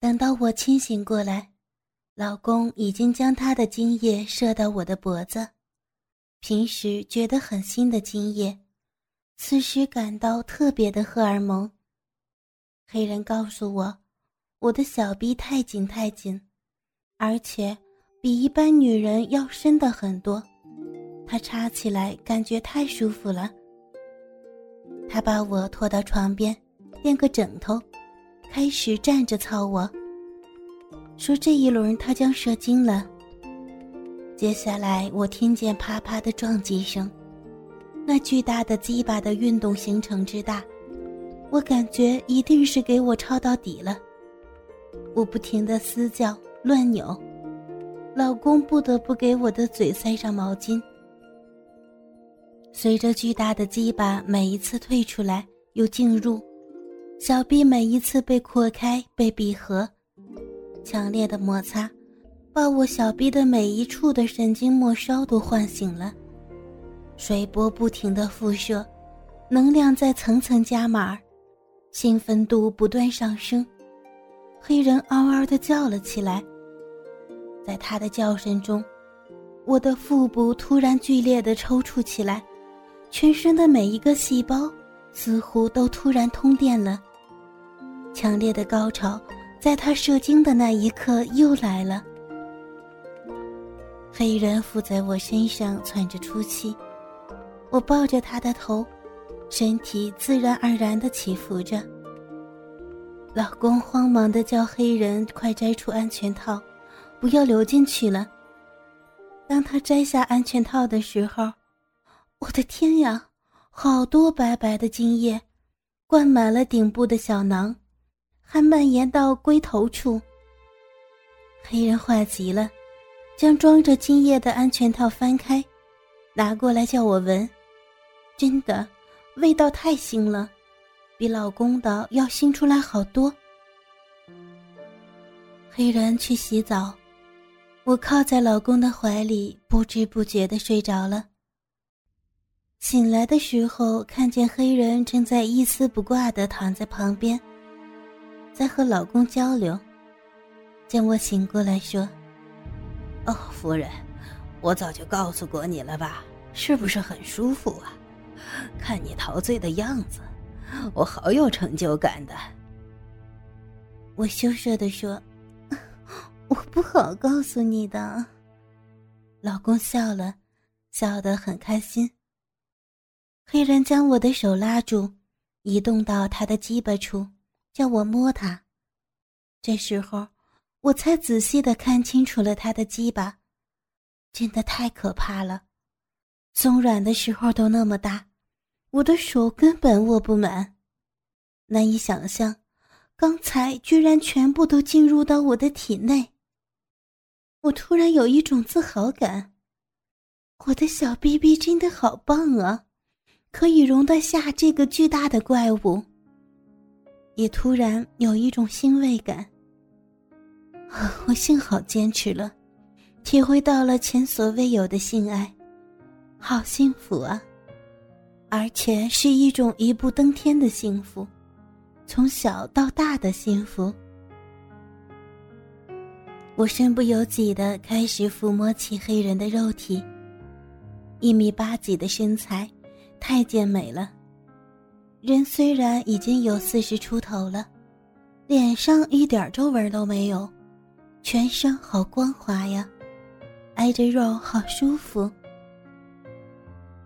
等到我清醒过来，老公已经将他的精液射到我的脖子。平时觉得很新的精液，此时感到特别的荷尔蒙。黑人告诉我，我的小臂太紧太紧，而且比一般女人要深的很多，他插起来感觉太舒服了。他把我拖到床边，垫个枕头。开始站着操我，说这一轮他将射精了。接下来我听见啪啪的撞击声，那巨大的鸡巴的运动行程之大，我感觉一定是给我抄到底了。我不停的嘶叫乱扭，老公不得不给我的嘴塞上毛巾。随着巨大的鸡巴每一次退出来又进入。小臂每一次被扩开、被闭合，强烈的摩擦，把我小臂的每一处的神经末梢都唤醒了。水波不停的辐射，能量在层层加码，兴奋度不断上升。黑人嗷嗷的叫了起来，在他的叫声中，我的腹部突然剧烈的抽搐起来，全身的每一个细胞似乎都突然通电了。强烈的高潮，在他射精的那一刻又来了。黑人附在我身上喘着粗气，我抱着他的头，身体自然而然地起伏着。老公慌忙地叫黑人快摘出安全套，不要流进去了。当他摘下安全套的时候，我的天呀，好多白白的精液，灌满了顶部的小囊。还蔓延到龟头处。黑人坏极了，将装着精液的安全套翻开，拿过来叫我闻。真的，味道太腥了，比老公的要腥出来好多。黑人去洗澡，我靠在老公的怀里，不知不觉的睡着了。醒来的时候，看见黑人正在一丝不挂的躺在旁边。在和老公交流，见我醒过来，说：“哦，夫人，我早就告诉过你了吧？是不是很舒服啊？看你陶醉的样子，我好有成就感的。”我羞涩的说：“我不好告诉你的。”老公笑了，笑得很开心。黑人将我的手拉住，移动到他的鸡巴处。叫我摸他，这时候我才仔细的看清楚了他的鸡巴，真的太可怕了，松软的时候都那么大，我的手根本握不满，难以想象，刚才居然全部都进入到我的体内。我突然有一种自豪感，我的小 BB 真的好棒啊，可以容得下这个巨大的怪物。也突然有一种欣慰感。我幸好坚持了，体会到了前所未有的性爱，好幸福啊！而且是一种一步登天的幸福，从小到大的幸福。我身不由己的开始抚摸起黑人的肉体，一米八几的身材，太健美了。人虽然已经有四十出头了，脸上一点皱纹都没有，全身好光滑呀，挨着肉好舒服。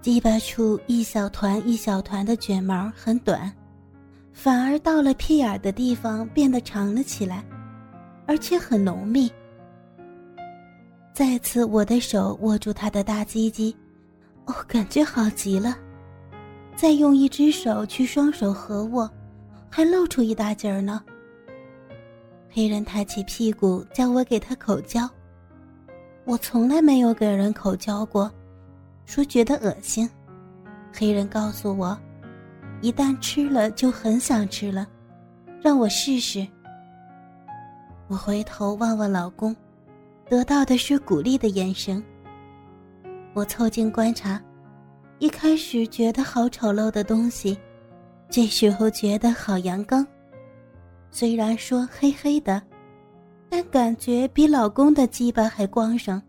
鸡巴处一小团一小团的卷毛很短，反而到了屁眼的地方变得长了起来，而且很浓密。再次，我的手握住他的大鸡鸡，哦，感觉好极了。再用一只手去双手合握，还露出一大截儿呢。黑人抬起屁股叫我给他口交，我从来没有给人口交过，说觉得恶心。黑人告诉我，一旦吃了就很想吃了，让我试试。我回头望望老公，得到的是鼓励的眼神。我凑近观察。一开始觉得好丑陋的东西，这时候觉得好阳刚。虽然说黑黑的，但感觉比老公的鸡巴还光爽，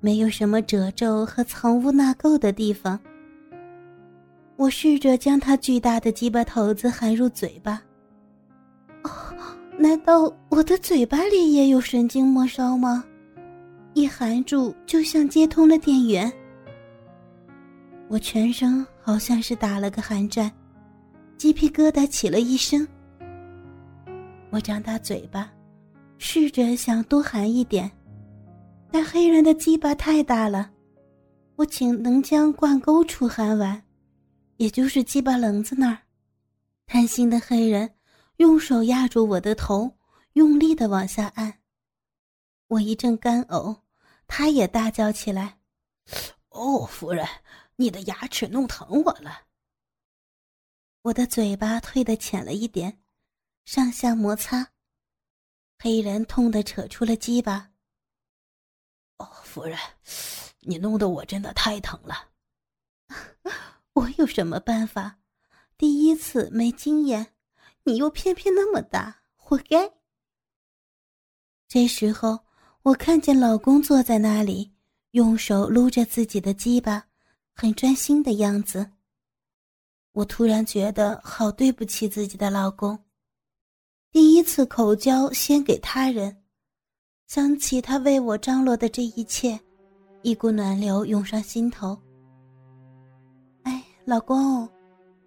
没有什么褶皱和藏污纳垢的地方。我试着将他巨大的鸡巴头子含入嘴巴。哦，难道我的嘴巴里也有神经末梢吗？一含住，就像接通了电源。我全身好像是打了个寒战，鸡皮疙瘩起了一身。我张大嘴巴。试着想多含一点，但黑人的鸡巴太大了，我仅能将灌沟处含完，也就是鸡巴棱子那儿。贪心的黑人用手压住我的头，用力的往下按。我一阵干呕，他也大叫起来：“哦，夫人，你的牙齿弄疼我了。”我的嘴巴退得浅了一点，上下摩擦。黑人痛得扯出了鸡巴。哦，夫人，你弄得我真的太疼了。我有什么办法？第一次没经验，你又偏偏那么大，活该。这时候，我看见老公坐在那里，用手撸着自己的鸡巴，很专心的样子。我突然觉得好对不起自己的老公。第一次口交先给他人，想起他为我张罗的这一切，一股暖流涌上心头。哎，老公，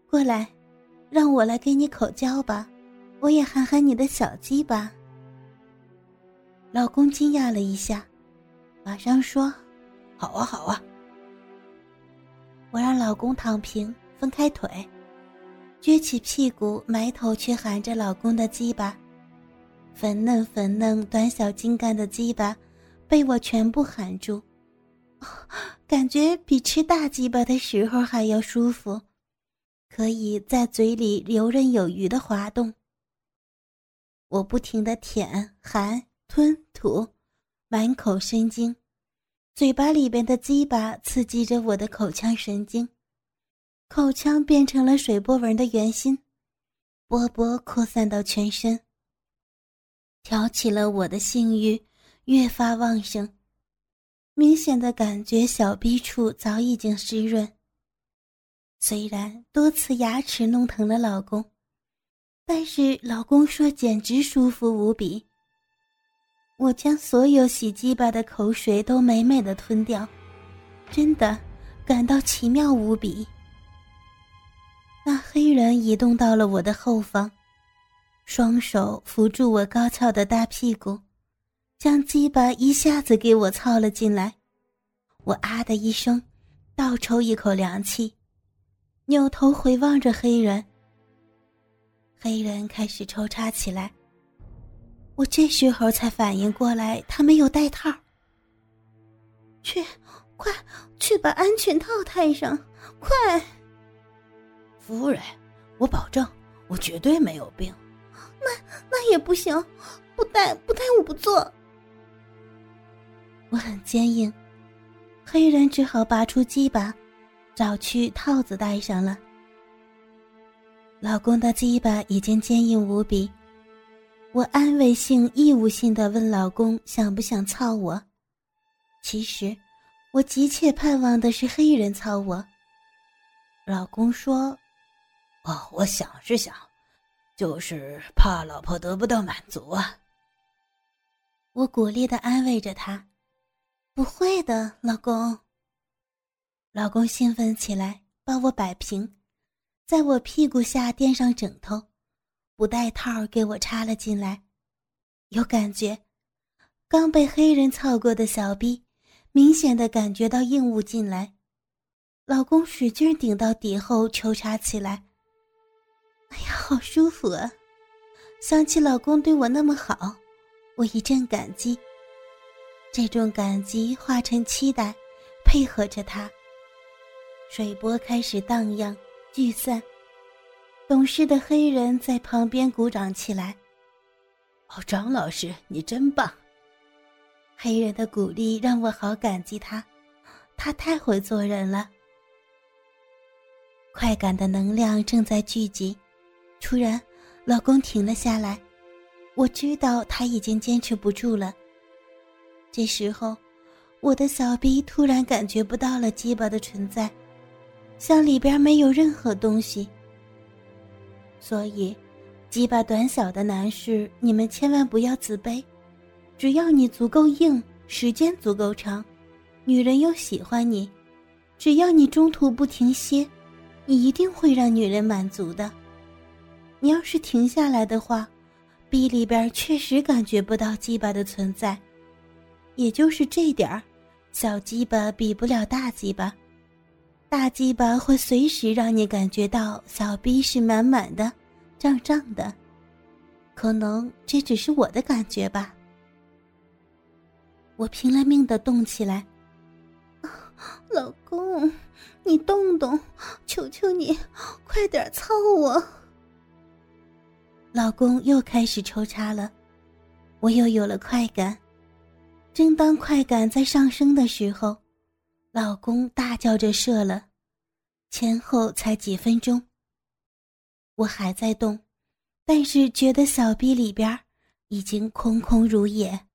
过来，让我来给你口交吧，我也喊喊你的小鸡吧。老公惊讶了一下，马上说：“好啊，好啊。”我让老公躺平，分开腿。撅起屁股，埋头去含着老公的鸡巴，粉嫩粉嫩、短小精干的鸡巴，被我全部含住，感觉比吃大鸡巴的时候还要舒服，可以在嘴里游刃有余的滑动。我不停的舔、含、吞、吐，满口生津，嘴巴里边的鸡巴刺激着我的口腔神经。口腔变成了水波纹的圆心，波波扩散到全身，挑起了我的性欲，越发旺盛。明显的感觉小逼处早已经湿润。虽然多次牙齿弄疼了老公，但是老公说简直舒服无比。我将所有洗鸡巴的口水都美美的吞掉，真的感到奇妙无比。那黑人移动到了我的后方，双手扶住我高翘的大屁股，将鸡巴一下子给我操了进来。我啊的一声，倒抽一口凉气，扭头回望着黑人。黑人开始抽插起来。我这时候才反应过来，他没有带套。去，快去把安全套戴上，快！夫人，我保证，我绝对没有病。那那也不行，不带不带我不做。我很坚硬，黑人只好拔出鸡巴，找去套子戴上了。老公的鸡巴已经坚硬无比，我安慰性、义务性的问老公想不想操我。其实，我急切盼望的是黑人操我。老公说。哦，我想是想，就是怕老婆得不到满足啊。我鼓励的安慰着他：“不会的，老公。”老公兴奋起来，把我摆平，在我屁股下垫上枕头，不带套给我插了进来。有感觉，刚被黑人操过的小臂，明显的感觉到硬物进来。老公使劲顶到底后抽插起来。哎呀，好舒服啊！想起老公对我那么好，我一阵感激。这种感激化成期待，配合着他。水波开始荡漾、聚散。懂事的黑人在旁边鼓掌起来。哦，张老师，你真棒！黑人的鼓励让我好感激他，他太会做人了。快感的能量正在聚集。突然，老公停了下来，我知道他已经坚持不住了。这时候，我的小臂突然感觉不到了鸡巴的存在，像里边没有任何东西。所以，鸡巴短小的男士，你们千万不要自卑。只要你足够硬，时间足够长，女人又喜欢你，只要你中途不停歇，你一定会让女人满足的。你要是停下来的话，逼里边确实感觉不到鸡巴的存在，也就是这点儿，小鸡巴比不了大鸡巴，大鸡巴会随时让你感觉到小逼是满满的、胀胀的，可能这只是我的感觉吧。我拼了命的动起来，老公，你动动，求求你，快点操我！老公又开始抽插了，我又有了快感。正当快感在上升的时候，老公大叫着射了，前后才几分钟。我还在动，但是觉得小臂里边已经空空如也。